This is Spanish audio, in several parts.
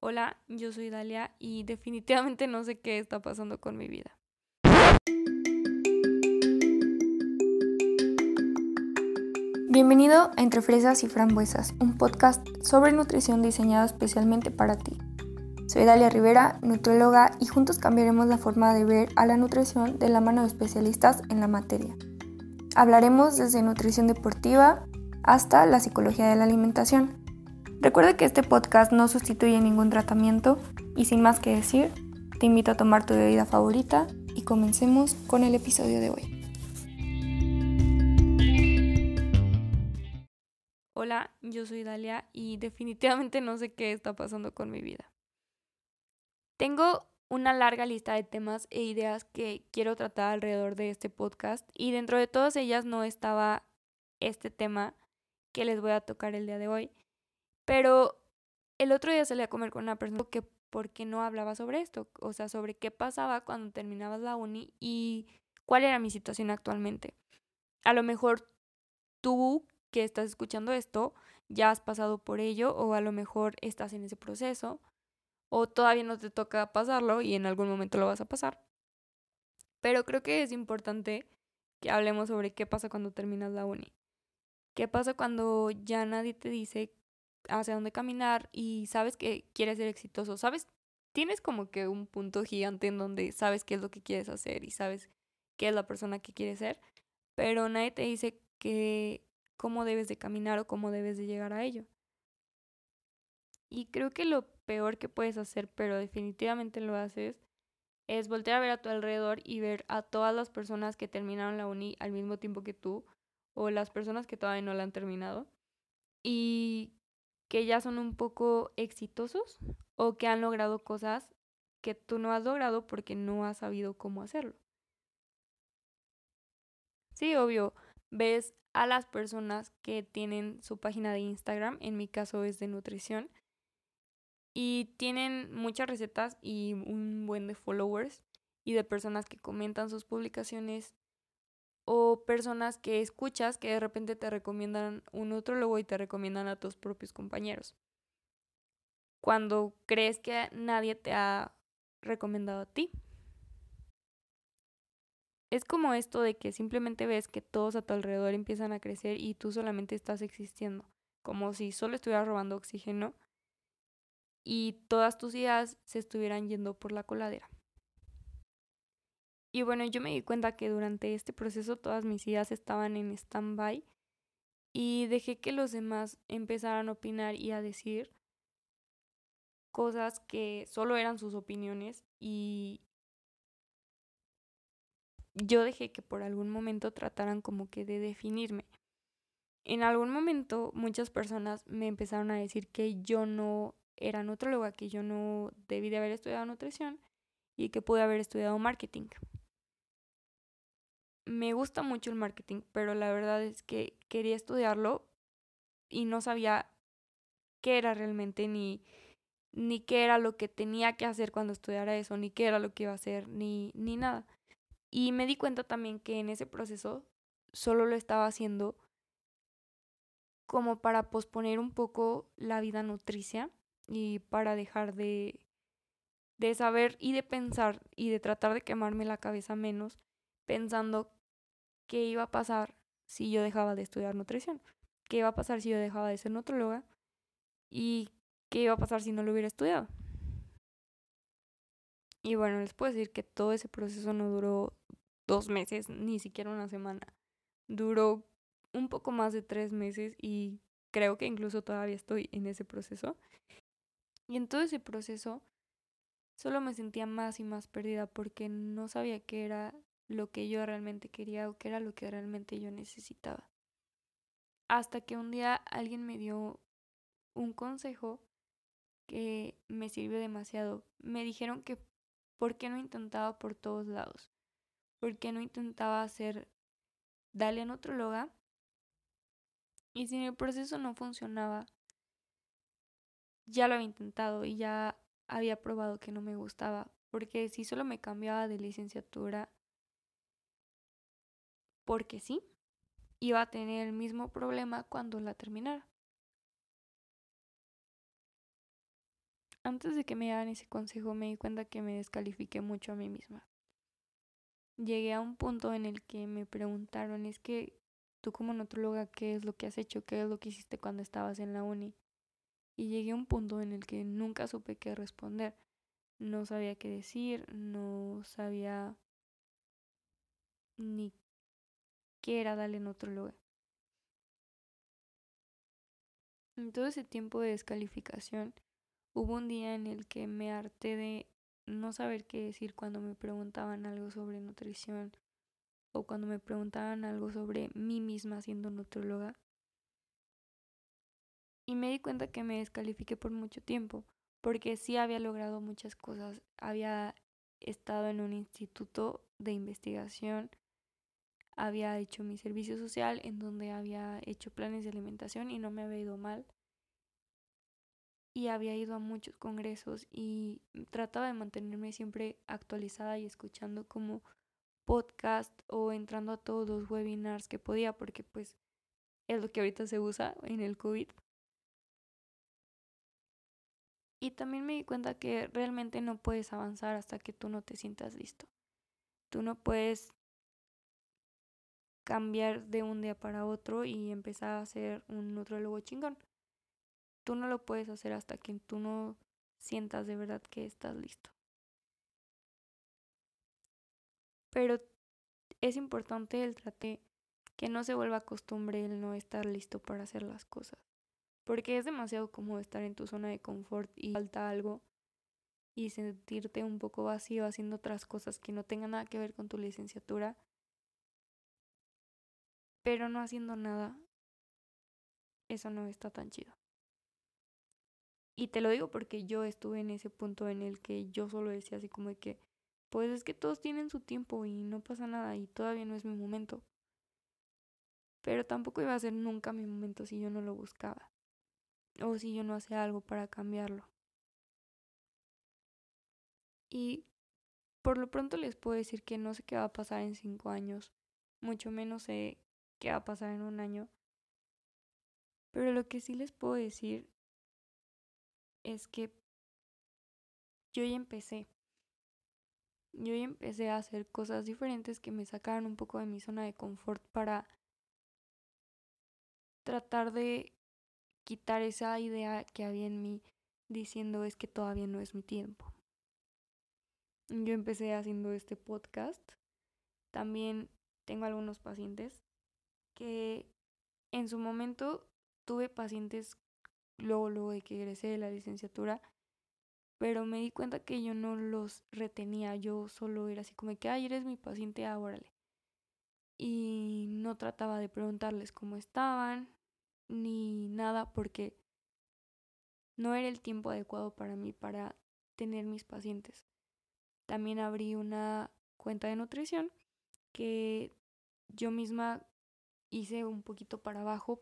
Hola, yo soy Dalia y definitivamente no sé qué está pasando con mi vida. Bienvenido a Entre Fresas y Frambuesas, un podcast sobre nutrición diseñado especialmente para ti. Soy Dalia Rivera, nutrióloga, y juntos cambiaremos la forma de ver a la nutrición de la mano de especialistas en la materia. Hablaremos desde nutrición deportiva hasta la psicología de la alimentación Recuerda que este podcast no sustituye ningún tratamiento y sin más que decir, te invito a tomar tu bebida favorita y comencemos con el episodio de hoy. Hola, yo soy Dalia y definitivamente no sé qué está pasando con mi vida. Tengo una larga lista de temas e ideas que quiero tratar alrededor de este podcast y dentro de todas ellas no estaba este tema que les voy a tocar el día de hoy pero el otro día salí a comer con una persona que por qué no hablaba sobre esto, o sea, sobre qué pasaba cuando terminabas la uni y cuál era mi situación actualmente. A lo mejor tú que estás escuchando esto ya has pasado por ello o a lo mejor estás en ese proceso o todavía no te toca pasarlo y en algún momento lo vas a pasar. Pero creo que es importante que hablemos sobre qué pasa cuando terminas la uni. ¿Qué pasa cuando ya nadie te dice hacia dónde caminar y sabes que quieres ser exitoso, sabes, tienes como que un punto gigante en donde sabes qué es lo que quieres hacer y sabes qué es la persona que quieres ser, pero nadie te dice que cómo debes de caminar o cómo debes de llegar a ello. Y creo que lo peor que puedes hacer, pero definitivamente lo haces, es voltear a ver a tu alrededor y ver a todas las personas que terminaron la uni al mismo tiempo que tú o las personas que todavía no la han terminado y que ya son un poco exitosos o que han logrado cosas que tú no has logrado porque no has sabido cómo hacerlo. Sí, obvio, ves a las personas que tienen su página de Instagram, en mi caso es de nutrición, y tienen muchas recetas y un buen de followers y de personas que comentan sus publicaciones o personas que escuchas que de repente te recomiendan un nutrólogo y te recomiendan a tus propios compañeros. Cuando crees que nadie te ha recomendado a ti. Es como esto de que simplemente ves que todos a tu alrededor empiezan a crecer y tú solamente estás existiendo, como si solo estuvieras robando oxígeno y todas tus ideas se estuvieran yendo por la coladera. Y bueno, yo me di cuenta que durante este proceso todas mis ideas estaban en stand-by y dejé que los demás empezaran a opinar y a decir cosas que solo eran sus opiniones y yo dejé que por algún momento trataran como que de definirme. En algún momento muchas personas me empezaron a decir que yo no era nutróloga, que yo no debí de haber estudiado nutrición y que pude haber estudiado marketing me gusta mucho el marketing, pero la verdad es que quería estudiarlo y no sabía qué era realmente ni ni qué era lo que tenía que hacer cuando estudiara eso, ni qué era lo que iba a hacer, ni, ni nada. Y me di cuenta también que en ese proceso solo lo estaba haciendo como para posponer un poco la vida nutricia y para dejar de, de saber y de pensar y de tratar de quemarme la cabeza menos pensando qué iba a pasar si yo dejaba de estudiar nutrición, qué iba a pasar si yo dejaba de ser nutróloga y qué iba a pasar si no lo hubiera estudiado. Y bueno, les puedo decir que todo ese proceso no duró dos meses, ni siquiera una semana. Duró un poco más de tres meses y creo que incluso todavía estoy en ese proceso. Y en todo ese proceso solo me sentía más y más perdida porque no sabía qué era lo que yo realmente quería o qué era lo que realmente yo necesitaba. Hasta que un día alguien me dio un consejo que me sirvió demasiado. Me dijeron que por qué no intentaba por todos lados. ¿Por qué no intentaba hacer dale a nutróloga? Y si el proceso no funcionaba, ya lo había intentado y ya había probado que no me gustaba. Porque si solo me cambiaba de licenciatura, porque sí, iba a tener el mismo problema cuando la terminara. antes de que me dieran ese consejo me di cuenta que me descalifiqué mucho a mí misma. Llegué a un punto en el que me preguntaron, es que tú como nutróloga, ¿qué es lo que has hecho? ¿Qué es lo que hiciste cuando estabas en la uni? Y llegué a un punto en el que nunca supe qué responder. No sabía qué decir, no sabía ni qué era darle nutróloga. En todo ese tiempo de descalificación, hubo un día en el que me harté de no saber qué decir cuando me preguntaban algo sobre nutrición o cuando me preguntaban algo sobre mí misma siendo nutróloga. Y me di cuenta que me descalifiqué por mucho tiempo, porque sí había logrado muchas cosas. Había estado en un instituto de investigación, había hecho mi servicio social en donde había hecho planes de alimentación y no me había ido mal. Y había ido a muchos congresos y trataba de mantenerme siempre actualizada y escuchando como podcast o entrando a todos los webinars que podía porque pues es lo que ahorita se usa en el COVID. Y también me di cuenta que realmente no puedes avanzar hasta que tú no te sientas listo. Tú no puedes cambiar de un día para otro y empezar a ser un nutrólogo chingón. Tú no lo puedes hacer hasta que tú no sientas de verdad que estás listo. Pero es importante el trate que no se vuelva costumbre el no estar listo para hacer las cosas. Porque es demasiado cómodo estar en tu zona de confort y falta algo y sentirte un poco vacío haciendo otras cosas que no tengan nada que ver con tu licenciatura pero no haciendo nada, eso no está tan chido. Y te lo digo porque yo estuve en ese punto en el que yo solo decía así como de que, pues es que todos tienen su tiempo y no pasa nada y todavía no es mi momento. Pero tampoco iba a ser nunca mi momento si yo no lo buscaba. O si yo no hacía algo para cambiarlo. Y por lo pronto les puedo decir que no sé qué va a pasar en cinco años. Mucho menos sé qué va a pasar en un año. Pero lo que sí les puedo decir es que yo ya empecé. Yo ya empecé a hacer cosas diferentes que me sacaron un poco de mi zona de confort para tratar de quitar esa idea que había en mí diciendo es que todavía no es mi tiempo. Yo empecé haciendo este podcast. También tengo algunos pacientes que en su momento tuve pacientes luego, luego de que egresé de la licenciatura, pero me di cuenta que yo no los retenía, yo solo era así como que, ay, eres mi paciente, ah, Y no trataba de preguntarles cómo estaban, ni nada, porque no era el tiempo adecuado para mí para tener mis pacientes. También abrí una cuenta de nutrición que yo misma hice un poquito para abajo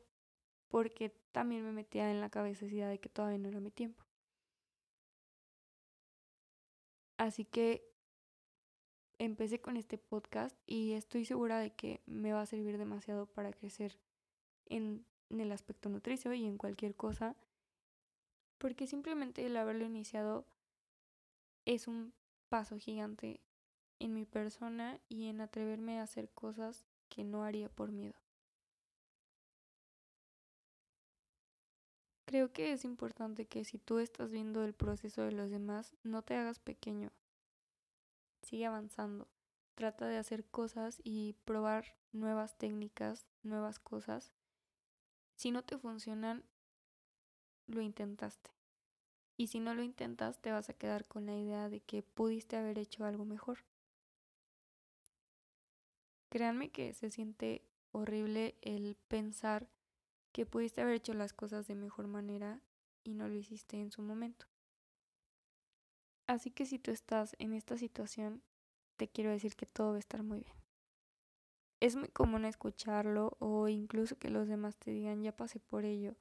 porque también me metía en la cabeza esa idea de que todavía no era mi tiempo. Así que empecé con este podcast y estoy segura de que me va a servir demasiado para crecer en, en el aspecto nutricio y en cualquier cosa. Porque simplemente el haberlo iniciado es un paso gigante en mi persona y en atreverme a hacer cosas que no haría por miedo. Creo que es importante que si tú estás viendo el proceso de los demás, no te hagas pequeño. Sigue avanzando. Trata de hacer cosas y probar nuevas técnicas, nuevas cosas. Si no te funcionan, lo intentaste. Y si no lo intentas, te vas a quedar con la idea de que pudiste haber hecho algo mejor. Créanme que se siente horrible el pensar que pudiste haber hecho las cosas de mejor manera y no lo hiciste en su momento. Así que si tú estás en esta situación, te quiero decir que todo va a estar muy bien. Es muy común escucharlo o incluso que los demás te digan ya pasé por ello.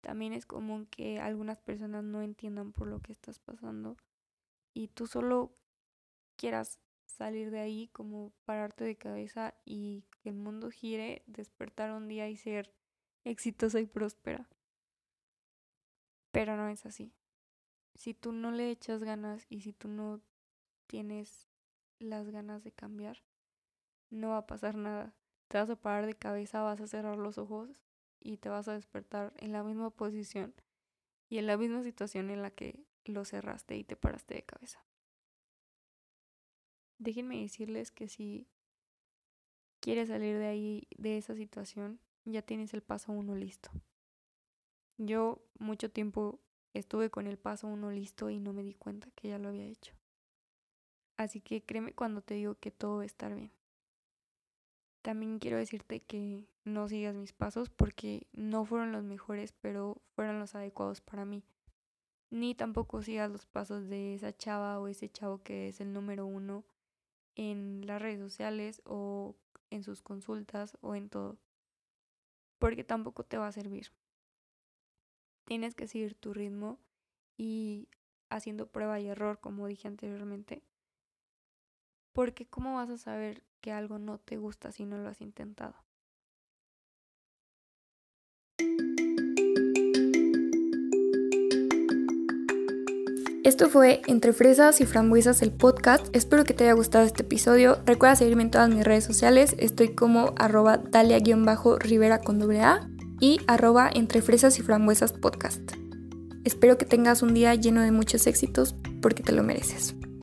También es común que algunas personas no entiendan por lo que estás pasando y tú solo quieras salir de ahí como pararte de cabeza y que el mundo gire, despertar un día y ser exitosa y próspera. Pero no es así. si tú no le echas ganas y si tú no tienes las ganas de cambiar, no va a pasar nada. Te vas a parar de cabeza, vas a cerrar los ojos y te vas a despertar en la misma posición y en la misma situación en la que lo cerraste y te paraste de cabeza. Déjenme decirles que si quieres salir de ahí, de esa situación, ya tienes el paso uno listo. Yo mucho tiempo estuve con el paso uno listo y no me di cuenta que ya lo había hecho. Así que créeme cuando te digo que todo va a estar bien. También quiero decirte que no sigas mis pasos porque no fueron los mejores, pero fueron los adecuados para mí. Ni tampoco sigas los pasos de esa chava o ese chavo que es el número uno en las redes sociales o en sus consultas o en todo. Porque tampoco te va a servir. Tienes que seguir tu ritmo y haciendo prueba y error, como dije anteriormente. Porque ¿cómo vas a saber que algo no te gusta si no lo has intentado? Esto fue Entre Fresas y Frambuesas el podcast. Espero que te haya gustado este episodio. Recuerda seguirme en todas mis redes sociales. Estoy como arroba dalia-rivera con doble A y arroba Entre Fresas y Frambuesas podcast. Espero que tengas un día lleno de muchos éxitos porque te lo mereces.